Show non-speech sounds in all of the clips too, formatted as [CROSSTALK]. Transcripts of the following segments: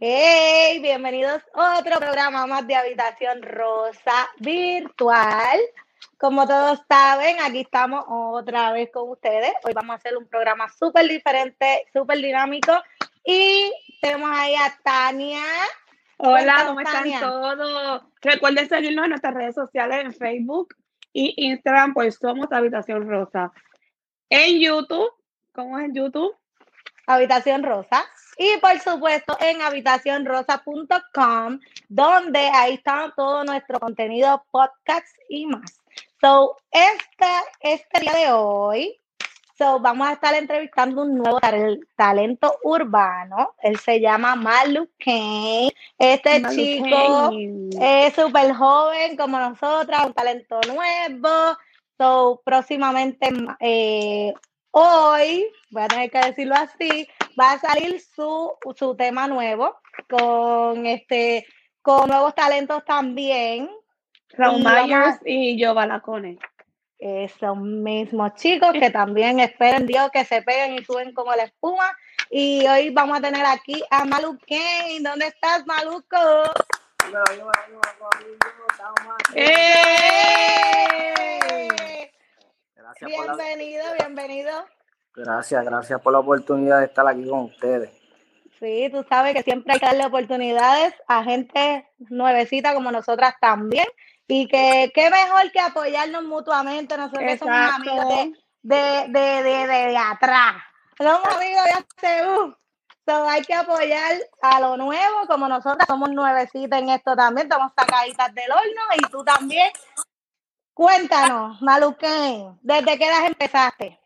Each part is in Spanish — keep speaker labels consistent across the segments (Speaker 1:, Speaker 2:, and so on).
Speaker 1: bienvenidos a otro programa más de Habitación Rosa Virtual. Como todos saben, aquí estamos otra vez con ustedes. Hoy vamos a hacer un programa súper diferente, súper dinámico. Y tenemos ahí a Tania.
Speaker 2: Hola, ¿cómo están todos? Recuerden seguirnos en nuestras redes sociales en Facebook y Instagram, pues somos Habitación Rosa. En YouTube, ¿cómo es en YouTube?
Speaker 1: Habitación Rosa. Y por supuesto en habitacionrosa.com, donde ahí está todo nuestro contenido, podcast y más. So, este, este día de hoy, so, vamos a estar entrevistando un nuevo talento urbano. Él se llama Malu Kane. Este chico es súper joven como nosotras, un talento nuevo. So, próximamente, eh, hoy, voy a tener que decirlo así, va a salir su, su tema nuevo con este con nuevos talentos también.
Speaker 2: Raúl Myers y yo Balacone.
Speaker 1: Esos mismos chicos que también esperen Dios que se peguen y suben como la espuma. Y hoy vamos a tener aquí a Malu Kane. ¿Dónde estás, Maluco? bienvenido, bienvenido.
Speaker 3: Gracias, gracias por la oportunidad de estar aquí con ustedes.
Speaker 1: Sí, tú sabes que siempre hay que darle oportunidades a gente nuevecita como nosotras también. Y que qué mejor que apoyarnos mutuamente. Nosotros somos amigos de, de, de, de, atrás. Somos amigos de hace uh. hay que apoyar a lo nuevo, como nosotras somos nuevecitas en esto también, estamos sacaditas del horno y tú también. Cuéntanos, Maluquén, ¿desde qué edad empezaste?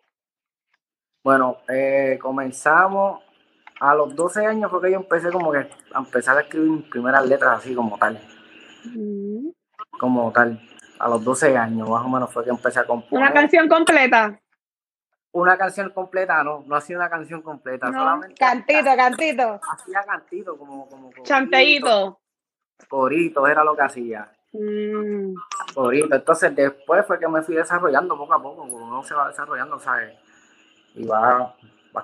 Speaker 3: Bueno, eh, comenzamos a los 12 años porque yo empecé como que a empezar a escribir mis primeras letras así como tal. Mm. Como tal. A los 12 años más o menos fue que empecé a componer.
Speaker 2: ¿Una canción completa?
Speaker 3: Una canción completa, no, no hacía una canción completa, solamente.
Speaker 1: Cantito, cantito.
Speaker 3: Hacía cantito, como. como,
Speaker 2: Chanteíto.
Speaker 3: Coritos era lo que hacía. Mm. Entonces después fue que me fui desarrollando poco a poco, como uno se va desarrollando, ¿sabes? Y vas,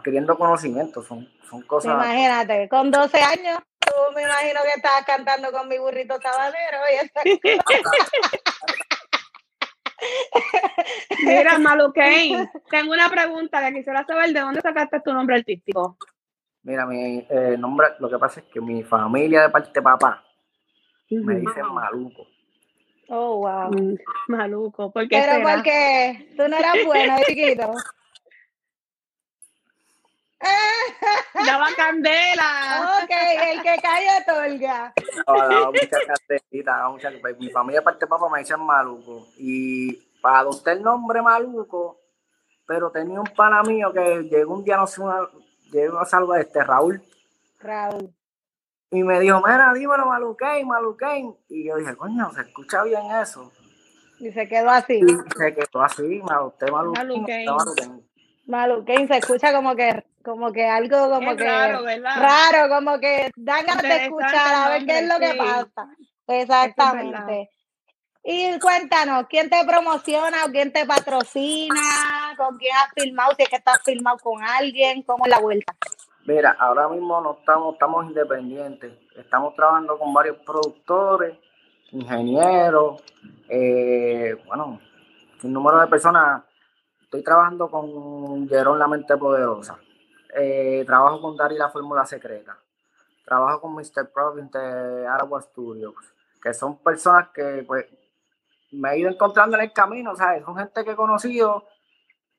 Speaker 3: queriendo conocimiento, son, son cosas...
Speaker 1: Imagínate, con 12 años, tú me imagino que estabas cantando con mi burrito sabanero y [LAUGHS]
Speaker 2: Mira, Maluquein, tengo una pregunta que quisiera saber de dónde sacaste tu nombre artístico.
Speaker 3: Mira, mi eh, nombre, lo que pasa es que mi familia de parte de papá me dice Maluco.
Speaker 1: Oh, wow. Mm,
Speaker 2: maluco, ¿por
Speaker 1: qué Pero porque tú no eras bueno, chiquito.
Speaker 2: Daba candela.
Speaker 1: Ok, el que cae otorga.
Speaker 3: No, muchas candelitas, muchas, pues, mi familia parte de papá me dicen maluco. Y para adoptar el nombre maluco, pero tenía un pana mío que llegó un día, no sé, una, llegó a salvo este, Raúl.
Speaker 1: Raúl.
Speaker 3: Y me dijo, mira, dímelo, Maluquén, Maluquén. Y yo dije, coño, se escucha bien eso.
Speaker 1: Y se quedó así.
Speaker 3: Y se quedó así, me adopté Maluquén.
Speaker 1: Maluquén. se escucha como que como que algo como que raro, raro, como que dan ganas de escuchar a ver qué es lo que pasa. Exactamente. y cuéntanos, ¿quién te promociona o quién te patrocina? ¿Con quién has filmado? Si es que estás filmado con alguien, ¿cómo es la vuelta?
Speaker 3: Mira, ahora mismo no estamos, estamos independientes. Estamos trabajando con varios productores, ingenieros, eh, bueno, un número de personas. Estoy trabajando con Jerón La Mente Poderosa. Eh, trabajo con Dari la Fórmula Secreta. Trabajo con Mr. Province de Aragua Studios, que son personas que pues me he ido encontrando en el camino, ¿sabes? Son gente que he conocido,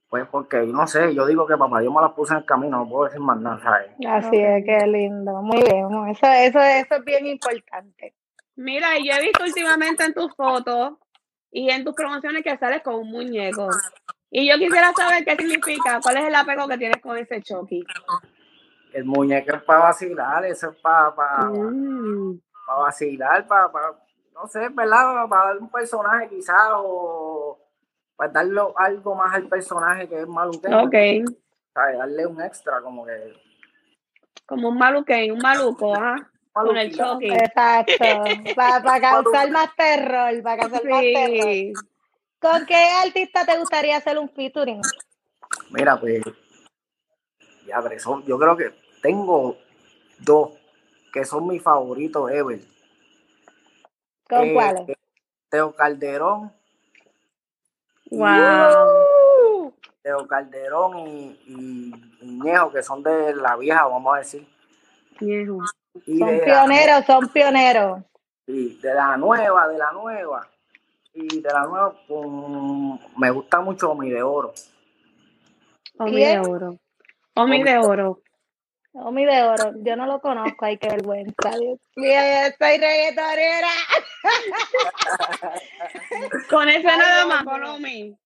Speaker 3: pues porque, no sé, yo digo que papá, yo me las puse en el camino, no puedo decir más nada, ¿sabes?
Speaker 1: Así es, qué lindo, muy bien, eso, eso, eso es bien importante.
Speaker 2: Mira, yo he visto últimamente en tus fotos y en tus promociones que sales con un muñeco. Y yo quisiera saber qué significa, cuál es el apego que tienes con ese Chucky.
Speaker 3: El muñeco es para vacilar, eso es para, para, mm. para vacilar, para, para, no sé, ¿verdad? Para darle un personaje quizás o para darle algo más al personaje que es maluqueño.
Speaker 2: Ok.
Speaker 3: sea, Darle un extra como que...
Speaker 2: Como un maluqueño, un maluco, ¿ah? Con el Chucky.
Speaker 1: Exacto. [LAUGHS] para, para causar más terror, para causar más terror. ¿Con qué artista te gustaría hacer un featuring?
Speaker 3: Mira, pues, ya, yo creo que tengo dos, que son mis favoritos ever.
Speaker 1: ¿Con eh, cuáles?
Speaker 3: Teo Calderón.
Speaker 2: Wow.
Speaker 3: Teo Calderón y, y, que son de la vieja, vamos a decir.
Speaker 2: Ñejo.
Speaker 1: son pioneros, son pioneros.
Speaker 3: Sí, de la nueva, de la nueva. Y de la nueva, pues, me gusta mucho Omi de Oro.
Speaker 2: Omi de Oro. Omi de Oro.
Speaker 1: Omi de Oro, yo no lo conozco, hay que vergüenza. Dios soy reggaetonera. [LAUGHS]
Speaker 2: con ese nada más, con Omi.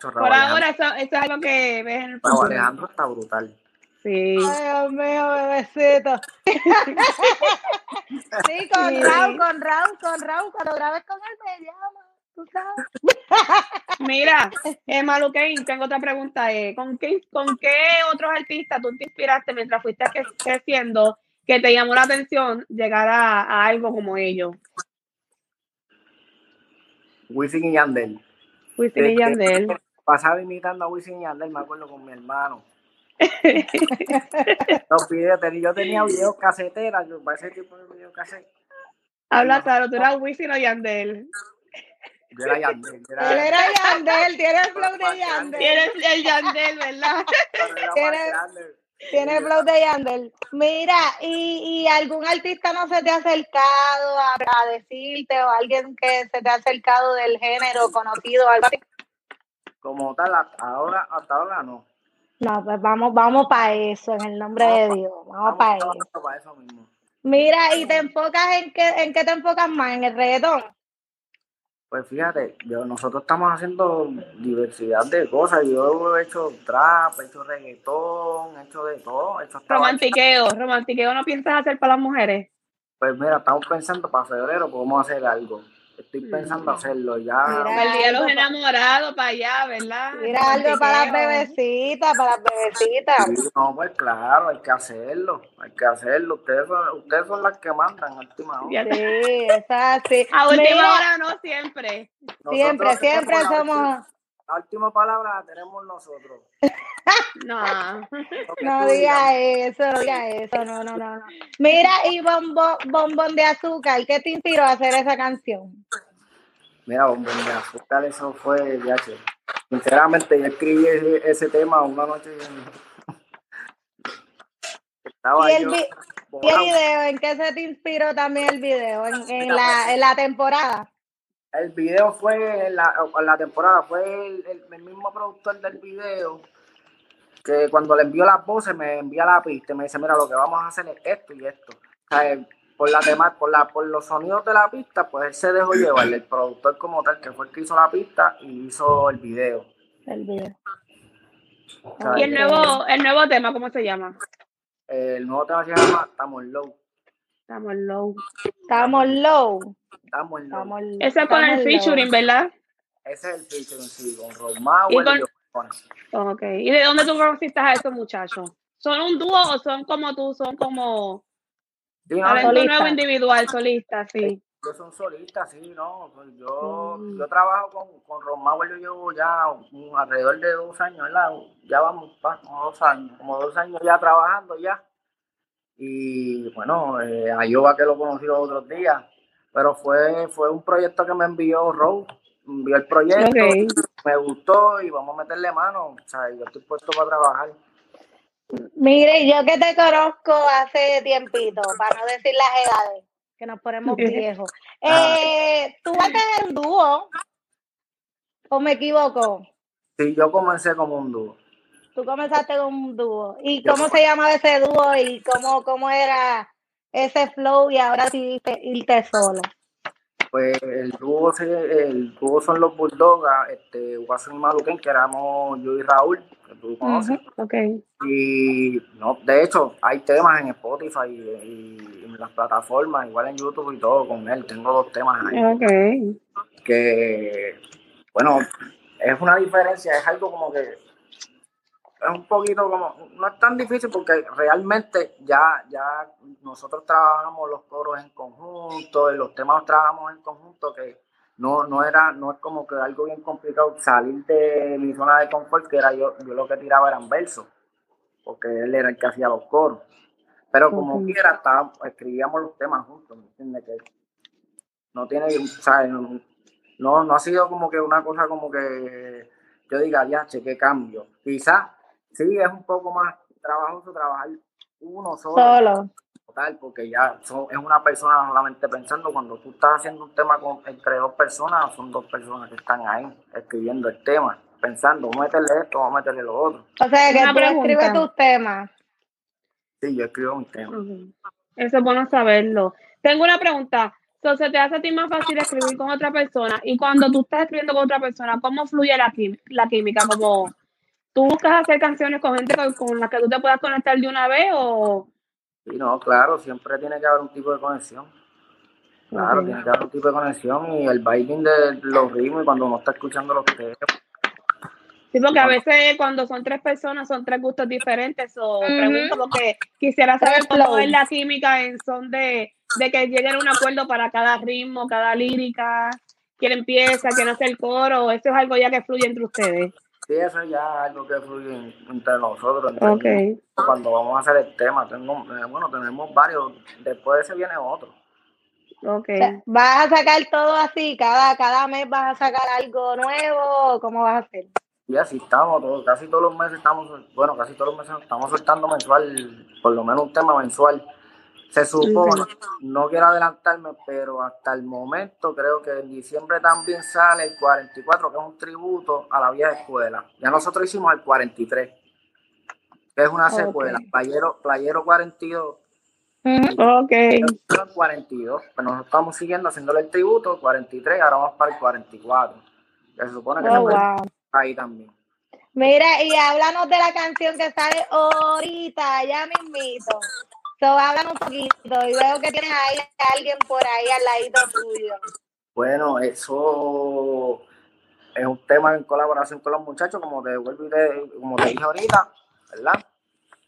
Speaker 2: Por ahora, eso, eso, es algo que ves en el
Speaker 3: futuro. Alejandro está brutal.
Speaker 2: Sí.
Speaker 1: Ay, Dios mío, bebecito. [LAUGHS] sí, con Raúl, con Raúl, con Raúl. Cuando grabes con él me llama. [LAUGHS]
Speaker 2: Mira, eh, Maluquín, tengo otra pregunta. Eh, ¿con, qué, ¿Con qué otros artistas tú te inspiraste mientras fuiste creciendo que te llamó la atención llegar a, algo como ellos?
Speaker 3: Wisin y Yandel.
Speaker 2: Wisin y este, Yandel.
Speaker 3: Pasaba imitando a Wisin y Yandel, me acuerdo con mi hermano. [LAUGHS] Los videos, yo tenía videos caseteras, yo para ese tipo de videos caseteras.
Speaker 2: Habla claro, tú eras Wisin o Yandel.
Speaker 3: Yo era Yandel.
Speaker 1: Él era Yandel, tiene el flow de Yandel.
Speaker 2: Tienes el Yandel, ¿verdad?
Speaker 1: Tiene el flow de Yandel. Mira, ¿y, ¿y, algún artista no se te ha acercado a, a, decirte o alguien que se te ha acercado del género conocido algo así?
Speaker 3: Como tal, ahora, hasta ahora no.
Speaker 1: No, pues vamos, vamos para eso, en el nombre de Dios. Vamos, para eso. mismo. Mira, ¿y te enfocas en qué, en qué te enfocas más? ¿En el reggaetón?
Speaker 3: Pues fíjate, yo, nosotros estamos haciendo diversidad de cosas. Yo he hecho trap, he hecho reggaetón, he hecho de todo. He hecho
Speaker 2: romantiqueo, romantiqueo, ¿no piensas hacer para las mujeres?
Speaker 3: Pues mira, estamos pensando para febrero, podemos hacer algo. Estoy pensando hacerlo ya.
Speaker 2: Mira, el día de los enamorados para allá, ¿verdad?
Speaker 1: Mira algo para las bebecitas, para las bebecitas.
Speaker 3: no, pues claro, hay que hacerlo, hay que hacerlo. Ustedes son, ustedes son las que mandan a última hora.
Speaker 1: Sí, es así.
Speaker 2: A última hora no siempre.
Speaker 1: siempre, siempre somos...
Speaker 3: La última palabra la tenemos nosotros. [LAUGHS]
Speaker 2: no.
Speaker 1: No diga eso, no diga eso, no, no, no, Mira, y bombo, Bombón de Azúcar, ¿qué te inspiró a hacer esa canción?
Speaker 3: Mira, Bombón de Azúcar, eso fue, ya sinceramente, yo escribí ese, tema una noche. [LAUGHS]
Speaker 1: Estaba ¿Y el, video? ¿En qué se te inspiró también el video? ¿En, la, en la temporada?
Speaker 3: El video fue, en la, la temporada, fue el, mismo productor del video que cuando le envió las voces me envía la pista y me dice, mira, lo que vamos a hacer es esto y esto. por la tema, por la, por los sonidos de la pista, pues él se dejó llevar, el productor como tal, que fue el que hizo la pista y hizo el video.
Speaker 1: El video.
Speaker 2: ¿Y el nuevo, el nuevo tema, cómo se llama?
Speaker 3: El nuevo tema se llama Estamos Low.
Speaker 2: Estamos low.
Speaker 1: Estamos low.
Speaker 3: Estamos low.
Speaker 2: Ese es con el featuring, ¿verdad?
Speaker 3: Ese es el featuring, sí, con Romao y
Speaker 2: con... Ok. ¿Y de dónde tú conociste a estos muchachos? ¿Son un dúo o son como tú? ¿Son como sí, no, nuevo individual, solista? Sí.
Speaker 3: Yo son solistas, sí, no. Pues yo, mm. yo trabajo con, con Ron yo llevo ya alrededor de dos años, ¿verdad? Ya vamos, como dos años, como dos años ya trabajando ya. Y bueno, eh, a Yoba que lo conocí los otros días, pero fue, fue un proyecto que me envió Rose, envió el proyecto, me gustó y vamos a meterle mano, o sea, yo estoy puesto para trabajar.
Speaker 1: Mire, yo que te conozco hace tiempito, para no decir las edades, que nos ponemos [LAUGHS] viejos. Ah. Eh, ¿Tú vas a tener un dúo? ¿O me equivoco?
Speaker 3: Sí, yo comencé como un dúo.
Speaker 1: Tú comenzaste con un dúo. ¿Y cómo se llamaba ese dúo y cómo, cómo era ese flow y ahora sí irte solo?
Speaker 3: Pues el dúo, el dúo son los Bulldogs, este, Watson y Maluquén, que éramos yo y Raúl, que tú conoces.
Speaker 2: okay.
Speaker 3: Y no, de hecho, hay temas en Spotify y, en las plataformas, igual en YouTube y todo con él. Tengo dos temas ahí.
Speaker 2: Okay.
Speaker 3: Que, bueno, es una diferencia, es algo como que es un poquito como, no es tan difícil porque realmente ya, ya nosotros trabajamos los coros en conjunto los temas los trabajamos en conjunto que no, no era, no es como que algo bien complicado salir de mi zona de confort, que era yo, yo lo que tiraba eran versos, porque él era el que hacía los coros. Pero como quiera, escribíamos los temas juntos, ¿me entiendes? Que no tiene, ¿sabes? No, no ha sido como que una cosa como que yo diga, ya, che, qué cambio. Quizás sí es un poco más trabajoso trabajar uno solo. Solo. Total, porque ya es una persona solamente pensando, cuando tú estás haciendo un tema con, entre dos personas, son dos personas que están ahí escribiendo el tema, pensando, vamos a meterle esto, vamos a meterle lo otro.
Speaker 1: O sea, que tú escribes tus temas.
Speaker 3: Sí, yo escribo mis temas.
Speaker 2: Eso es bueno saberlo. Tengo una pregunta. Entonces, te hace a ti más fácil escribir con otra persona. Y cuando tú estás escribiendo con otra persona, ¿cómo fluye la, la química? ¿Como tú buscas hacer canciones con gente con, la que tú te puedas conectar de una vez o...?
Speaker 3: Sí, no, claro, siempre tiene que haber un tipo de conexión. Claro, tiene que haber un tipo de conexión y el bailing de los ritmos y cuando uno está escuchando los temas.
Speaker 2: Sí, porque a veces cuando son tres personas son tres gustos diferentes. O pregunto porque quisiera saber cómo es la química en son de, de que lleguen a un acuerdo para cada ritmo, cada lírica, quién empieza, quién hace el coro. Eso es algo ya que fluye entre ustedes.
Speaker 3: Sí, eso ya es algo que fluye entre nosotros. Cuando vamos a hacer el tema, tengo, eh, bueno, tenemos varios, después de ese viene otro.
Speaker 1: Okay. ¿Vas a sacar todo así? ¿Cada, cada mes vas a sacar algo nuevo? ¿Cómo vas a hacer?
Speaker 3: Y así estamos, casi todos los meses estamos, bueno, casi todos los meses estamos soltando mensual, por lo menos un tema mensual. Se supone, no quiero adelantarme, pero hasta el momento creo que en diciembre también sale el 44, que es un tributo a la vieja escuela. Ya nosotros hicimos el 43, que es una secuela, Playero, Playero 42.
Speaker 2: Ok.
Speaker 3: El 42, pero nosotros estamos siguiendo haciéndole el tributo, 43, ahora vamos para el 44. Que se supone que oh, ahí también.
Speaker 1: Mira, y háblanos de la canción que sale ahorita, ya mismito. So, hablan un poquito y veo que tienes ahí a alguien por ahí al ladito tuyo.
Speaker 3: Bueno, eso es un tema en colaboración con los muchachos, como te vuelvo y te, como te dije ahorita, ¿verdad?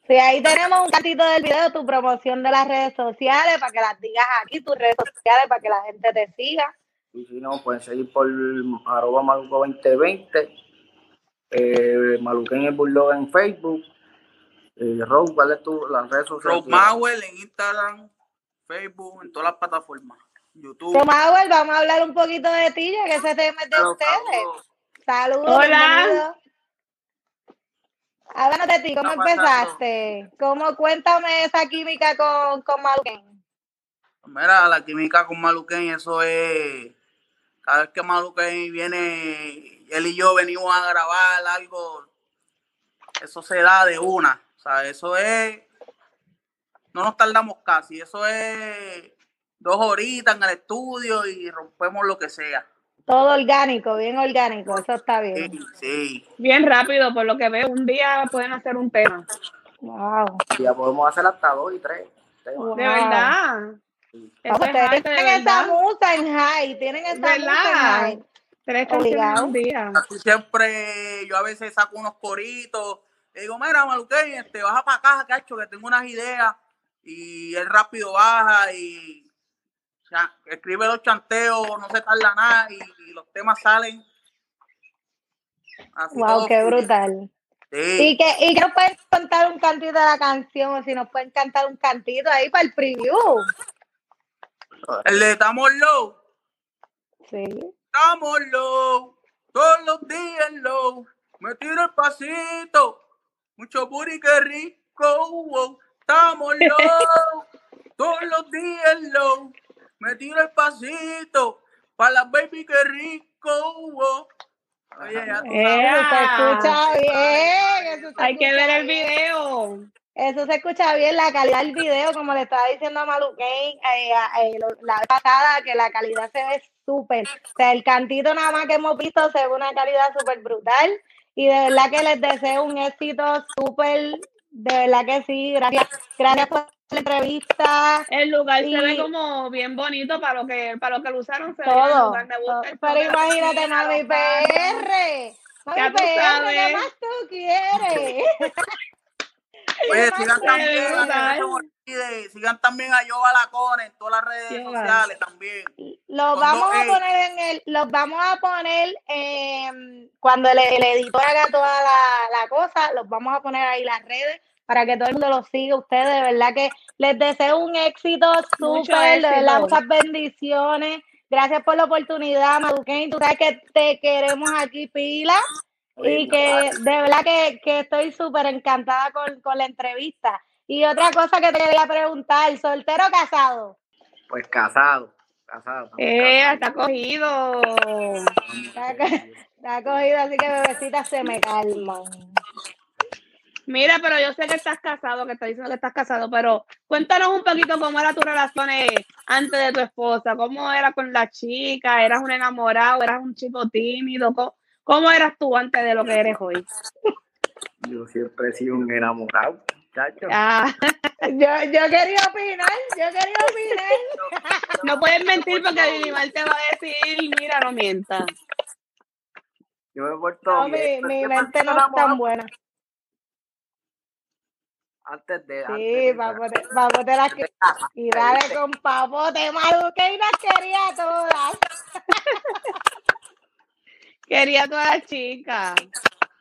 Speaker 1: Sí, ahí tenemos un cantito del video, tu promoción de las redes sociales, para que las digas aquí, tus redes sociales, para que la gente te siga.
Speaker 3: Y si no, pueden seguir por arroba maluco 2020, eh, Maluquén el Bulldog en Facebook, eh, Rose, ¿cuál es tu las redes sociales?
Speaker 4: Rose Mauel en Instagram, Facebook, en todas las plataformas. YouTube.
Speaker 1: So, Mauel, vamos a hablar un poquito de ti, ya que ese tema es de ustedes. Saludos.
Speaker 2: Hola.
Speaker 1: Háblanos de ti, ¿cómo empezaste? ¿Cómo cuéntame esa química con, con Maluquén?
Speaker 4: Mira, la química con Maluquén, eso es. Cada vez que Maluquén viene, él y yo venimos a grabar algo, eso se da de una. O sea, eso es, no nos tardamos casi, eso es dos horitas en el estudio y rompemos lo que sea.
Speaker 1: Todo orgánico, bien orgánico, eso está bien.
Speaker 4: Sí,
Speaker 2: Bien rápido, por lo que veo, un día pueden hacer un tema.
Speaker 1: Wow.
Speaker 3: Ya podemos hacer hasta dos y tres.
Speaker 2: De verdad.
Speaker 1: Ustedes tienen esa musa en high, tienen esa musa en high.
Speaker 2: Tres canciones un día.
Speaker 4: Siempre yo a veces saco unos coritos le digo, mira, Maluquén, este, baja para acá, cacho, que tengo unas ideas. Y él rápido baja y escribe los chanteos, no se tarda nada y, los temas salen.
Speaker 1: wow, qué brutal. Y que, y que nos pueden cantar un cantito de la canción, o si nos pueden cantar un cantito ahí para el preview.
Speaker 4: El de Estamos Low.
Speaker 1: Sí.
Speaker 4: Estamos low, todos los días low. Me tiro el pasito, mucho booty, qué rico, estamos low, todos los días low, me tiro el pasito, para las baby, qué rico,
Speaker 1: Oye, ya tú sabes. se escucha bien.
Speaker 2: Hay que ver el video.
Speaker 1: Eso se escucha bien, la calidad del video, como le estaba diciendo a Malu eh, eh, la pasada, que la calidad se ve súper. O sea, el cantito nada más que hemos visto se ve una calidad súper brutal. Y de verdad que les deseo un éxito súper, de verdad que sí. Gracias, gracias por la entrevista.
Speaker 2: El lugar se ve como bien bonito para lo que, para lo que lo usaron. Se
Speaker 1: todo. Pero imagínate, Mami PR. Mami PR, ¿qué más tú quieres? [LAUGHS]
Speaker 4: Oye, sigan también, sigan también a Yo Balacón en todas las redes sociales también.
Speaker 1: Los vamos a poner en el, los vamos a poner cuando el, editor haga toda la, la, cosa, los vamos a poner ahí las redes para que todo el mundo lo siga. Ustedes, de verdad que les deseo un éxito súper, de verdad, muchas bendiciones. Gracias por la oportunidad, Maduquén. Tú sabes que te queremos aquí, pila. Y que de verdad que, estoy súper encantada con, con la entrevista. Y otra cosa que te quería preguntar, ¿soltero o casado?
Speaker 3: Pues casado, casado.
Speaker 2: Eh, está cogido.
Speaker 1: Está, cogido, así que bebecitas se me calman.
Speaker 2: Mira, pero yo sé que estás casado, que estás diciendo que estás casado, pero cuéntanos un poquito cómo era tu relación antes de tu esposa, cómo era con la chica, eras un enamorado, eras un chico tímido, cómo, cómo eras tú antes de lo que eres hoy.
Speaker 3: Yo siempre he sido un enamorado.
Speaker 1: Ah, [LAUGHS] yo, yo quería opinar, yo quería opinar.
Speaker 2: No puedes mentir porque animal te va a decir, mira, no mientas.
Speaker 3: Yo me he vuelto
Speaker 1: Mi, mi mente no es tan buena.
Speaker 3: Antes de.
Speaker 1: Sí, papote, papote las que. Y dale con papote, las quería todas.
Speaker 2: Quería todas las chicas.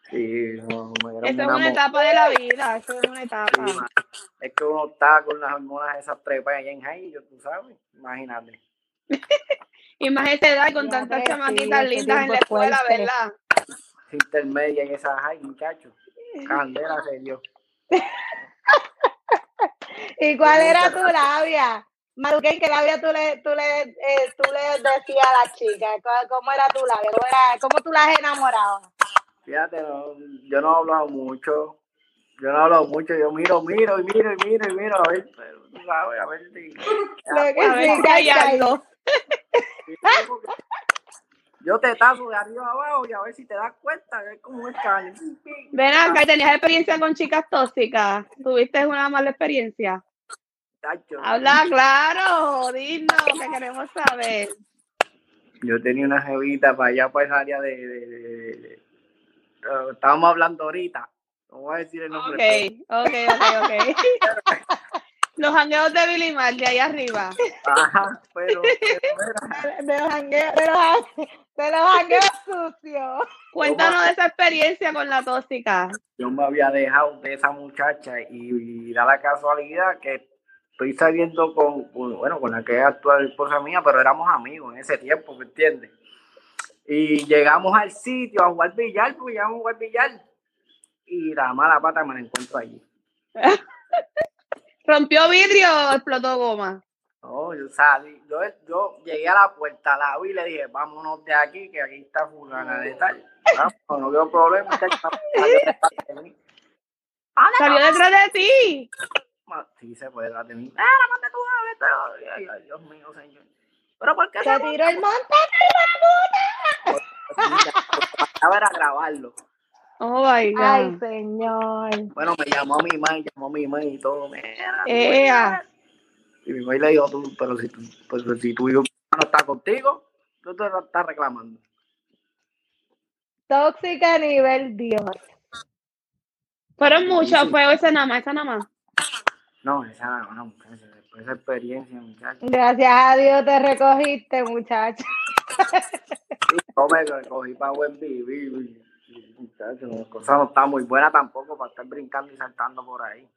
Speaker 3: Sí, no,
Speaker 2: Eso es una etapa de la vida, eso es una etapa.
Speaker 3: es que uno está con las hormonas esas trepas allá en Jai, tú sabes, imagínate. [LAUGHS]
Speaker 2: Imagínate edad con tantas chamaquitas lindas en la escuela, ¿verdad?
Speaker 3: Intermedia en esa Jai, muchachos. Candela se dio. [LAUGHS]
Speaker 1: ¿Y cuál era tu labia? Maruquén, ¿qué labia tú le, tú le, eh, tú le decías a la chica? ¿Cómo era tu labia? ¿Cómo, era, cómo tú las enamorabas?
Speaker 3: Fíjate, yo no he hablado mucho. Yo no he hablado mucho. Yo miro, miro y miro y miro y miro. A ver, pero tú sabes, a ver si.
Speaker 1: Lo que sí, hay algo.
Speaker 3: Yo te tazo de arriba abajo y a ver si te das cuenta que es como un escáner.
Speaker 2: Ven acá, ¿tenías experiencia con chicas tóxicas? ¿Tuviste una mala experiencia? Habla claro, dinos, que queremos saber.
Speaker 3: Yo tenía una jevita para allá, para esa área de estábamos hablando ahorita. No voy a decir el nombre.
Speaker 2: Ok, ok, ok, ok. [LAUGHS] los jangueos de Billy Mar, de ahí arriba.
Speaker 3: Ajá, pero. [LAUGHS]
Speaker 1: de los jangueos, de los, de los sucios.
Speaker 2: Cuéntanos de esa experiencia con la tóxica.
Speaker 3: Yo me había dejado de esa muchacha y, da la casualidad que estoy saliendo con, bueno, con la que es actual esposa mía, pero éramos amigos en ese tiempo, ¿me entiendes? Y llegamos al sitio a jugar billar, porque llegamos a jugar billar. Y la mala pata me la encuentro allí. [LAUGHS]
Speaker 2: ¿Rompió vidrio o explotó goma?
Speaker 3: No, yo salí, yo, yo llegué a la puerta, la vi y le dije, vámonos de aquí, que aquí está fulana de tal. No, no veo problema.
Speaker 2: ¿Salió detrás de [LAUGHS] ti?
Speaker 3: Sí, se puede detrás de mí. ¡Ah, mate tú a Ay, ay, Dios mío, señor. ¿Pero por qué
Speaker 1: se tiró el monte,
Speaker 3: A ver, a grabarlo.
Speaker 2: Oh my God.
Speaker 1: Ay, señor.
Speaker 3: Bueno, me llamó a mi mamá, llamó a mi mamá y todo. Mira,
Speaker 2: y
Speaker 3: mi mamá le dijo, tú, pero si, tu, pues, si tu hijo no está contigo, tú te estás reclamando.
Speaker 1: Tóxica a nivel Dios.
Speaker 2: Fueron muchos, fue esa nada más, esa nada más.
Speaker 3: No, esa nada más, esa experiencia, muchacho.
Speaker 1: Gracias a Dios te recogiste, muchacho.
Speaker 3: no me recogí para buen vivir, muchacho. La cosa no está muy buena tampoco para estar brincando y saltando por ahí.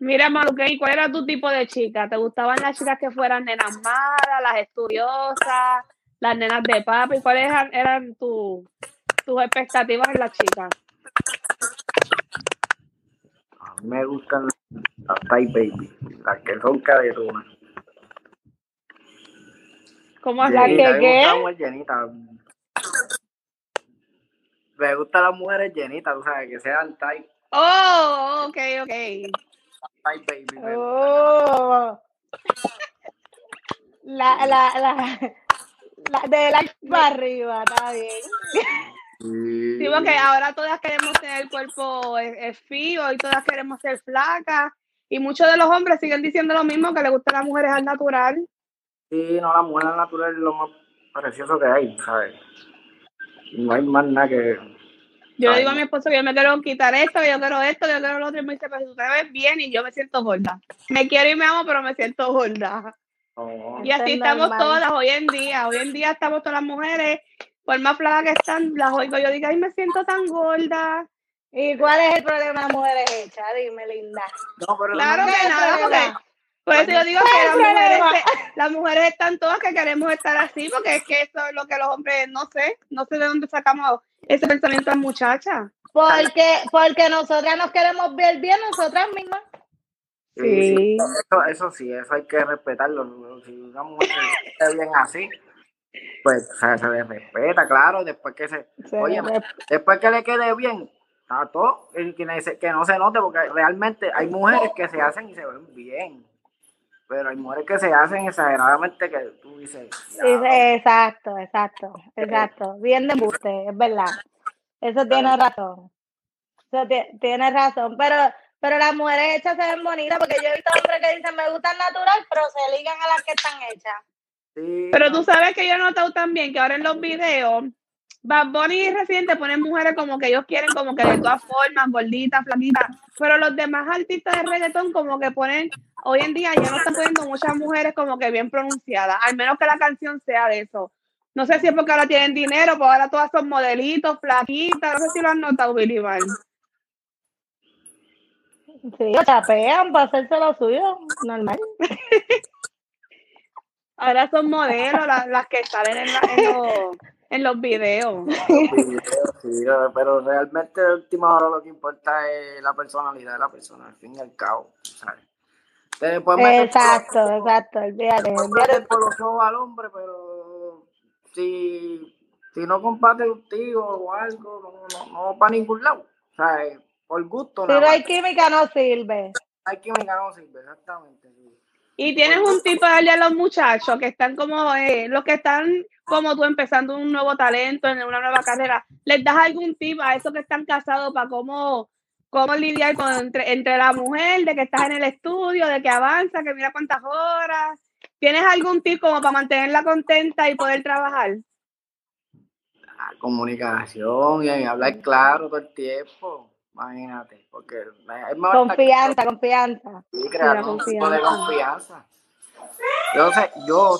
Speaker 2: Mira, Maluque, ¿cuál era tu tipo de chica? ¿Te gustaban las chicas que fueran nenas malas, las estudiosas, las nenas de papi? ¿Cuáles eran, tus expectativas en las chicas?
Speaker 3: A mí me gustan las Thai Baby, las que son caderonas.
Speaker 2: ¿Cómo así?
Speaker 1: ¿La que qué?
Speaker 3: Me gustan las mujeres llenitas, tú sabes, que sean Thai.
Speaker 2: Oh, ok, ok.
Speaker 3: Thai Baby.
Speaker 1: Oh. [LAUGHS] La, la, la, la de la para arriba, está bien. [LAUGHS]
Speaker 2: Sí, porque ahora todas queremos tener el cuerpo fío y todas queremos ser flacas. Y muchos de los hombres siguen diciendo lo mismo, que les gustan las mujeres al natural.
Speaker 3: Sí, no, la mujer al natural es lo más precioso que hay, ¿sabes? No hay más nada que...
Speaker 2: Yo le digo a mi esposo que yo me quiero quitar esto, que yo quiero esto, que yo quiero lo otro, y me dice, pero tú te ves bien y yo me siento gorda. Me quiero y me amo, pero me siento gorda. y así estamos todas hoy en día. Hoy en día estamos todas las mujeres por más flacas que están, las oigo yo digo, ay, me siento tan gorda,
Speaker 1: ¿Y cuál es el problema de las mujeres hechas? Dime, linda.
Speaker 3: No, pero
Speaker 2: Claro
Speaker 3: no-
Speaker 2: que no, porque por eso yo digo que las mujeres, las mujeres están todas que queremos estar así, porque es que eso es lo que los hombres, no sé, no sé de dónde sacamos ese pensamiento a muchachas.
Speaker 1: Porque, porque nosotras nos queremos ver bien nosotras mismas.
Speaker 3: Sí, sí, Eso, eso sí, eso hay que respetarlo. Si una mujer está bien así, pues se le respeta, claro. Después que se,
Speaker 1: Se
Speaker 3: oye,
Speaker 1: le-
Speaker 3: después que le quede bien, está todo, que, que no se note, porque realmente hay mujeres que se hacen y se ven bien. Pero hay mujeres que se hacen exageradamente que tú dices,
Speaker 1: Sí, exacto, exacto, exacto. Bien de embuste, es verdad. Eso tiene razón. Eso ti- tiene razón. Pero, pero las mujeres hechas se ven bonitas porque yo he visto hombres que dicen me gustan natural, pero se ligan a las que están hechas.
Speaker 3: Sí,
Speaker 2: Pero tú sabes que yo he notado también que ahora en los videos, Bad Bunny y Residente ponen mujeres como que ellos quieren como que de todas formas, gorditas, flaquitas, pero los demás artistas de reggaetón como que ponen, hoy en día ya no están poniendo muchas mujeres como que bien pronunciadas, al menos que la canción sea de eso. No sé si es porque ahora tienen dinero, pero ahora todas son modelitos, flaquitas, no sé si lo han notado, Billy Van.
Speaker 1: Sí, chapean para hacerse lo suyo, normal. [LAUGHS]
Speaker 2: Ahora son modelos las, las que salen en, la- en los, en los videos. [LAUGHS]
Speaker 3: sí, sí, pero realmente de última hora lo que importa es la personalidad de la persona, al fin y al cabo. ¿sabes? Por-
Speaker 1: Exacto, exacto, olvídate, olvídate.
Speaker 3: por los ojos al hombre, pero si, si no comparte contigo o algo, no, no, no para ningún lado. Eh, por gusto,
Speaker 1: Si
Speaker 3: nada
Speaker 1: no hay química no sirve.
Speaker 3: Hay química, no sirve, exactamente. sí.
Speaker 2: Y tienes un tip para darle a los muchachos que están como, eh, los que están como tú empezando un nuevo talento, en una nueva carrera. ¿Les das algún tip a esos que están casados para cómo, cómo lidiar con, entre, la mujer, de que estás en el estudio, de que avanza, que mira cuántas horas? ¿Tienes algún tip como para mantenerla contenta y poder trabajar?
Speaker 3: Comunicación y hablar claro todo el tiempo. Imagínate, porque estar
Speaker 1: Confianza, confianza.
Speaker 3: y crear un tipo de
Speaker 2: confianza.
Speaker 3: confianza. Yo sé, yo,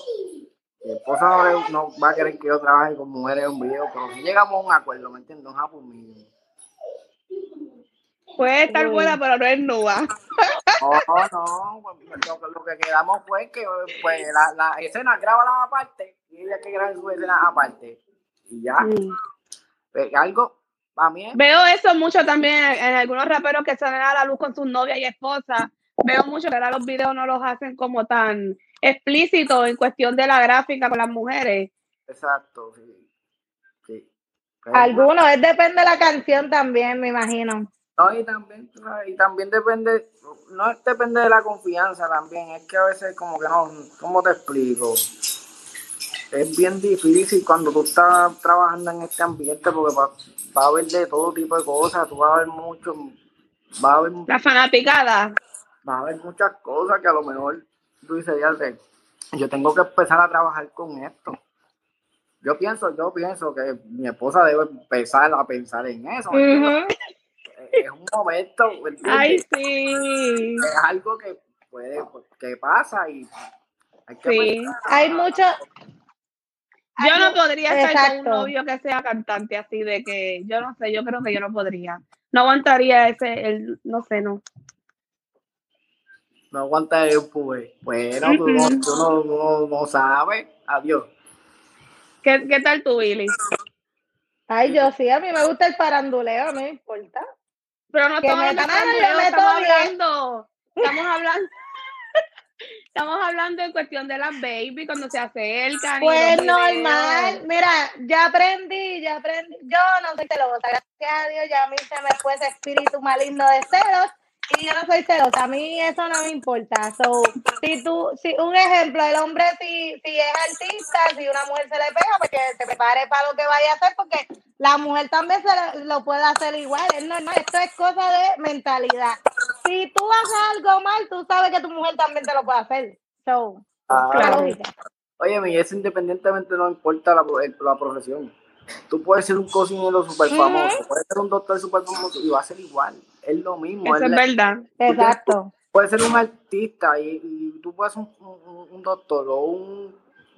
Speaker 3: mi esposa no, va a querer que yo trabaje con mujeres en un video, pero si llegamos a un acuerdo, ¿me entiendes? Un happy medium.
Speaker 2: Puede estar buena, pero no es nueva.
Speaker 3: No, no, pues, lo, lo que quedamos fue que pues, la, la escena graba aparte y ella que graba su escena aparte. Y ya, pues, algo, para mí es
Speaker 2: Veo eso mucho también en algunos raperos que salen a la luz con sus novias y esposas. Veo mucho que ahora los videos no los hacen como tan explícitos en cuestión de la gráfica con las mujeres.
Speaker 3: exacto, sí.
Speaker 1: Algunos, es depende de la canción también, me imagino.
Speaker 3: No, y también, y también depende, no depende de la confianza también, es que a veces como que no, ¿cómo te explico? Es bien difícil cuando tú estás trabajando en este ambiente porque va, a haber de todo tipo de cosas, tú vas a ver mucho, va a haber,
Speaker 2: La fanaticada.
Speaker 3: va a haber muchas cosas que a lo mejor tú dices, yo tengo que empezar a trabajar con esto. Yo pienso, yo pienso que mi esposa debe empezar a pensar en eso. Es un momento.
Speaker 2: Ay, sí.
Speaker 3: es algo que puede, que pasa y hay que
Speaker 2: Sí.
Speaker 3: pensar.
Speaker 1: Hay mucho,
Speaker 2: Yo no podría estar con
Speaker 1: Exacto.
Speaker 2: un novio que sea cantante así de que, yo no sé, yo creo que yo no podría. No aguantaría ese, el, no sé, no.
Speaker 3: no aguanta el pues. Bueno, tú, no, tú no, no, no sabes. Adiós.
Speaker 2: ¿Qué, qué tal tú, Willy?
Speaker 1: ay, yo sí, a mí me gusta el faranduleo, no me importa.
Speaker 2: Pero no estamos hablando, estamos
Speaker 1: bien.
Speaker 2: hablando, estamos hablando, estamos hablando en cuestión de las baby cuando se acercan.
Speaker 1: Pues normal, mira, ya aprendí, ya aprendí. Yo no soy celosa, gracias a Dios, ya a mí se me fue ese espíritu maligno de celos y yo no soy celosa, a mí eso no me importa. So, si tú, si un ejemplo, el hombre si, si es artista, si una mujer se le pega, pues que se prepare para lo que vaya a hacer, porque la mujer también se lo, lo puede hacer igual, es normal, esto es cosa de mentalidad. Si tú haces algo mal, tú sabes que tu mujer también te lo puede hacer. So,
Speaker 3: Ah,
Speaker 1: la
Speaker 2: Claro.
Speaker 1: lógica.
Speaker 3: Oye, mi, eso independientemente no importa la, el- la profesión. Tú puedes ser un cocinero súper famoso, puedes ser un doctor súper famoso y va a ser igual. Es lo mismo.
Speaker 2: Eso
Speaker 3: es
Speaker 2: es
Speaker 3: la-
Speaker 2: verdad.
Speaker 1: Exacto.
Speaker 3: puedes ser un artista y, y tú puedes ser un, un- un doctor o un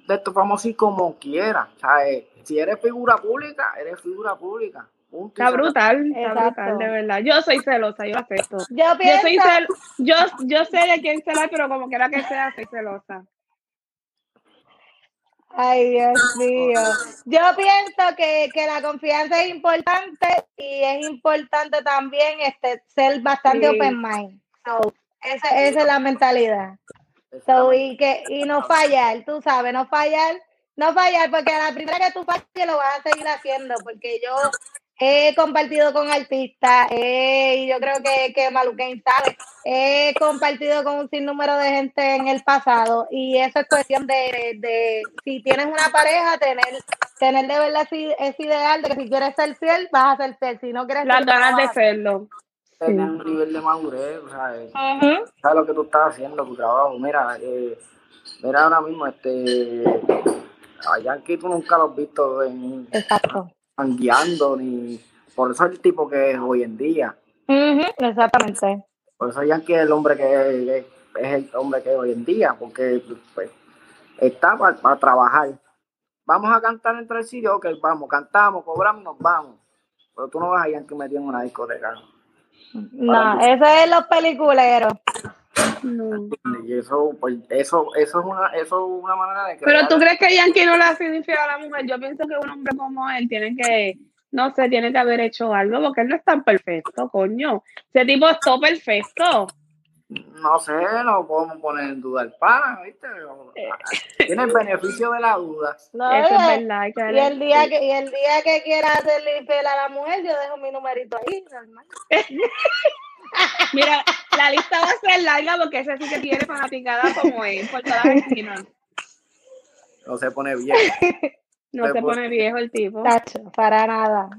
Speaker 3: de estos famosos y como quieras. O sea, eh, si eres figura pública, eres figura pública.
Speaker 2: Está brutal, está brutal, de verdad. Yo soy celosa, yo acepto.
Speaker 1: Yo pienso...
Speaker 2: Yo, soy yo, yo sé de quién será, pero como quiera que sea, soy celosa.
Speaker 1: Ay, Dios mío. Yo pienso que, que, la confianza es importante y es importante también este, ser bastante open mind. So, esa, esa, es la mentalidad. So, y, que, y no fallar, tú sabes, no fallar, no fallar, porque a la primera que tú falles lo vas a seguir haciendo, porque yo he compartido con artistas, eh, y yo creo que, que Maluquén sabe, he compartido con un sinnúmero de gente en el pasado, y eso es cuestión de, de si tienes una pareja, tener, tener de verdad ese ideal de que si quieres ser fiel, vas a ser fiel, si no quieres
Speaker 2: Las ganas de serlo.
Speaker 3: Tener un nivel de madurez, ¿sabes? sabes lo que tú estás haciendo, tu trabajo. Mira, eh, mira ahora mismo, este, a Yankee tú nunca lo has visto en...
Speaker 1: Exacto
Speaker 3: guiando, ni por eso es el tipo que es hoy en día.
Speaker 1: exactamente.
Speaker 3: Por eso Yankee es el hombre que es, el hombre que es hoy en día, porque pues, está para, trabajar. Vamos a cantar entre el sitio, ok, vamos, cantamos, cobramos, nos vamos. Pero tú no vas a Yankee metido en una discoteca.
Speaker 1: No, eso es los peliculeros.
Speaker 3: Y eso, pues, eso, eso es una, eso es una manera de
Speaker 2: Pero tú crees que Yankee no le ha sido infiel a la mujer. Yo pienso que un hombre como él tiene que, no sé, tiene que haber hecho algo porque él no es tan perfecto, coño. Ese tipo es todo perfecto.
Speaker 3: No sé, no podemos poner en duda el pana, ¿viste? Eh. Tiene el beneficio de la duda.
Speaker 1: No, Eso es verdad. y, el día que, y el día que quiera hacerle infiel a la mujer, yo dejo mi numerito ahí, normal. [LAUGHS]
Speaker 2: Mira, la lista va a ser larga porque ese sí que tiene fanaticada como él, por toda la esquina.
Speaker 3: No se pone viejo.
Speaker 2: No se, pone viejo el tipo.
Speaker 1: Tacho, para nada.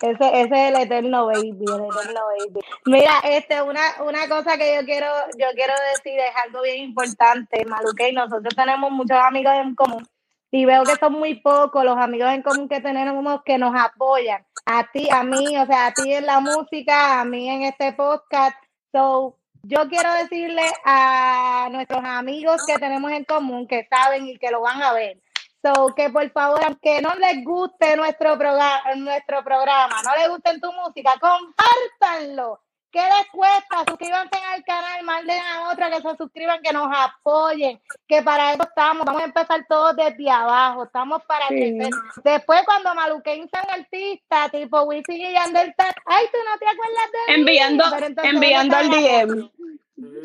Speaker 1: Ese, ese es el eterno baby, el eterno baby. Mira, este, una, una cosa que yo quiero, yo quiero decir es algo bien importante, Maluque, nosotros tenemos muchos amigos en común y veo que son muy pocos los amigos en común que tenemos que nos apoyan. A ti, a mí, o sea, a ti en la música, a mí en este podcast. So, yo quiero decirle a nuestros amigos que tenemos en común, que saben y que lo van a ver. So, que por favor, aunque no les guste nuestro programa, nuestro programa, no les guste tu música, compártanlo ¿Qué les cuesta? Suscríbanse al canal, manden a otra que se suscriban, que nos apoyen, que para eso estamos. Vamos a empezar todos desde abajo, estamos para que Después, cuando Maluquén sea un artista, tipo Wisin y Yandel, ay, tú no te acuerdas de
Speaker 2: Enviando, enviando al DM.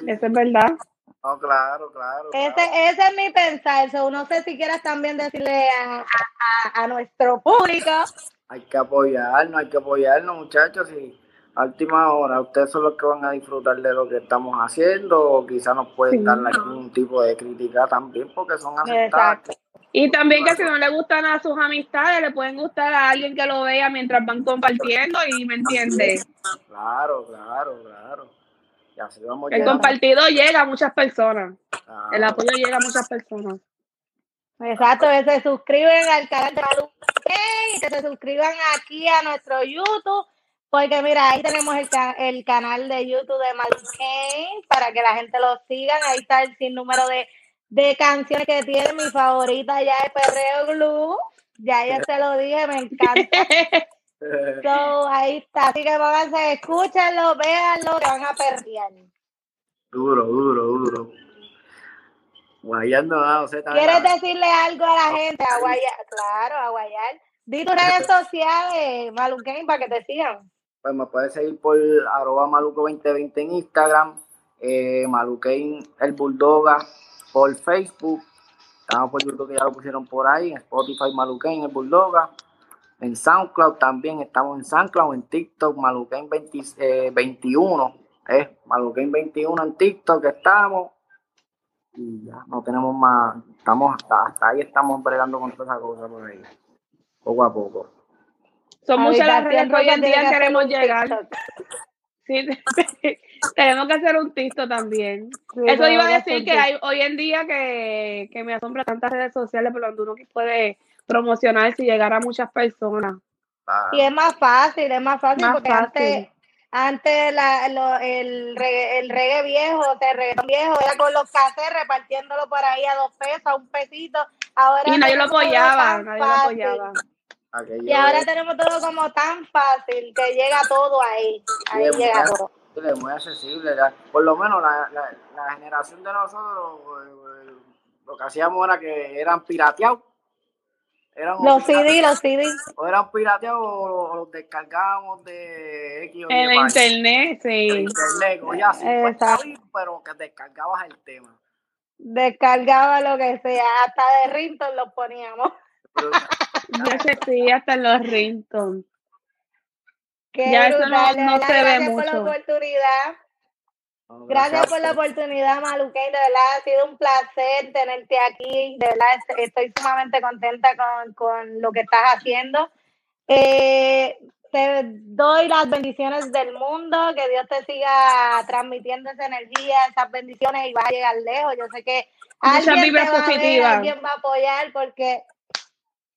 Speaker 2: Eso es verdad.
Speaker 3: Oh, claro, claro.
Speaker 1: Ese, ese es mi pensar. So, no sé si quieras también decirle a, a, a nuestro público.
Speaker 3: Hay que apoyarnos, hay que apoyarnos, muchachos. Y a última hora, ustedes son los que van a disfrutar de lo que estamos haciendo o quizás nos pueden dar algún tipo de crítica también porque son aceptadas.
Speaker 2: Y también que si no le gustan a sus amistades, le pueden gustar a alguien que lo vea mientras van compartiendo y me entiende.
Speaker 3: Claro, claro, claro. Y así vamos
Speaker 2: El compartido llega a muchas personas. El apoyo llega a muchas personas.
Speaker 1: Exacto, que se suscriben al canal de Malu que se suscriban aquí a nuestro YouTube porque mira, ahí tenemos el, el canal de YouTube de Malcane para que la gente lo siga. Ahí está el sinnúmero de, de canciones que tiene. Mi favorita ya es Perreo Glue. Ya ya se lo dije, me encanta. [LAUGHS] so, ahí está. Así que pónganse, escúchenlo, véanlo, que van a perrear.
Speaker 3: Duro, duro, duro. Guayando, no,
Speaker 1: ¿Quieres decirle algo a la gente? A Guayar, claro, a Guayar. Di tus redes [LAUGHS] sociales, Maluquén, para que te sigan
Speaker 3: pues me puedes seguir por arroba maluco2020 en Instagram, eh, maluquein el Bulldoga por Facebook, estamos por YouTube que ya lo pusieron por ahí, en Spotify maluquein el Bulldoga, en SoundCloud también estamos en SoundCloud, en TikTok maluquein 21, eh, maluquein 21 en TikTok estamos. Y ya no tenemos más, estamos hasta, hasta ahí estamos bregando con todas esas cosas por ahí, poco a poco.
Speaker 2: Son muchas las redes que hoy en día queremos llegar. [LAUGHS] Sí, [LAUGHS] tenemos que hacer un TikTok también. Eso iba a decir que hay hoy en día que, que me asombra tantas redes sociales por donde uno puede promocionar y llegar a muchas personas.
Speaker 1: Y es más fácil, es más fácil porque antes, antes la, el, reggae, el reggae viejo, o sea, el reggaetón viejo era con los cassettes repartiéndolo por ahí a dos pesos, a un pesito. Ahora
Speaker 2: y nadie lo apoyaba, nadie lo apoyaba.
Speaker 1: Y ahora tenemos todo como tan fácil que llega todo ahí. Ahí llega todo.
Speaker 3: Muy accesible. Por lo menos la, la, generación de nosotros, eh, lo que hacíamos era que eran pirateados.
Speaker 1: los CD, los CD.
Speaker 3: O eran pirateados o los descargábamos de
Speaker 2: X o En internet, sí. En
Speaker 3: internet, oye, así, pero que descargabas el tema.
Speaker 1: Descargaba lo que sea, hasta de Rinton lo poníamos.
Speaker 2: Ya se sí, hasta los ringtones. ya eso no, se ve mucho.
Speaker 1: Por la oportunidad. gracias, por la oportunidad, Maluquén. De verdad ha sido un placer tenerte aquí. De verdad estoy sumamente contenta con, con lo que estás haciendo. Eh, te doy las bendiciones del mundo, que Dios te siga transmitiendo esa energía, esas bendiciones y vas a llegar lejos. Yo sé que alguien, te va a alguien va a apoyar porque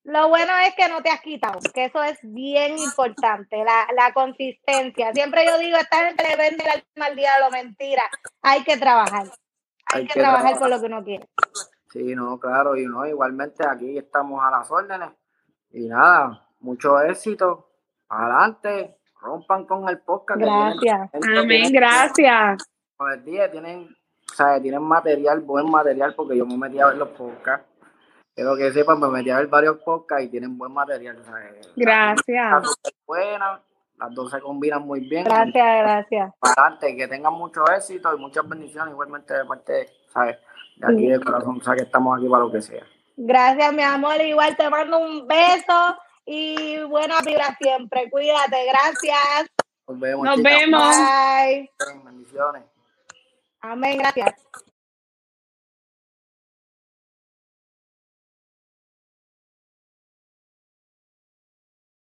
Speaker 1: lo bueno es que no te has quitado, que eso es bien importante, la, la consistencia. Siempre yo digo, esta gente le vende el mal día lo mentira. Hay que trabajar. Hay, que, trabajar, por lo que uno quiere.
Speaker 3: Sí, no, claro, y no, igualmente aquí estamos a las órdenes. Y nada, mucho éxito. Adelante, rompan con el podcast.
Speaker 1: Gracias.
Speaker 2: Amén, gracias.
Speaker 3: Con el día tienen, o sea, tienen material, buen material, porque yo me metí a ver los podcasts Quiero que sepan, me metí a ver varios podcasts y tienen buen material.
Speaker 2: Gracias.
Speaker 3: Las dos buenas, las dos se combinan muy bien.
Speaker 1: Gracias, gracias.
Speaker 3: Para adelante, que tengan mucho éxito y muchas bendiciones igualmente de parte, ¿sabes? De aquí de corazón, sabes que estamos aquí para lo que sea.
Speaker 1: Gracias, mi amor. Igual te mando un beso y buena vibra siempre. Cuídate, gracias.
Speaker 3: Nos vemos.
Speaker 2: Nos vemos.
Speaker 1: Bye.
Speaker 3: Bendiciones.
Speaker 1: Amén, gracias.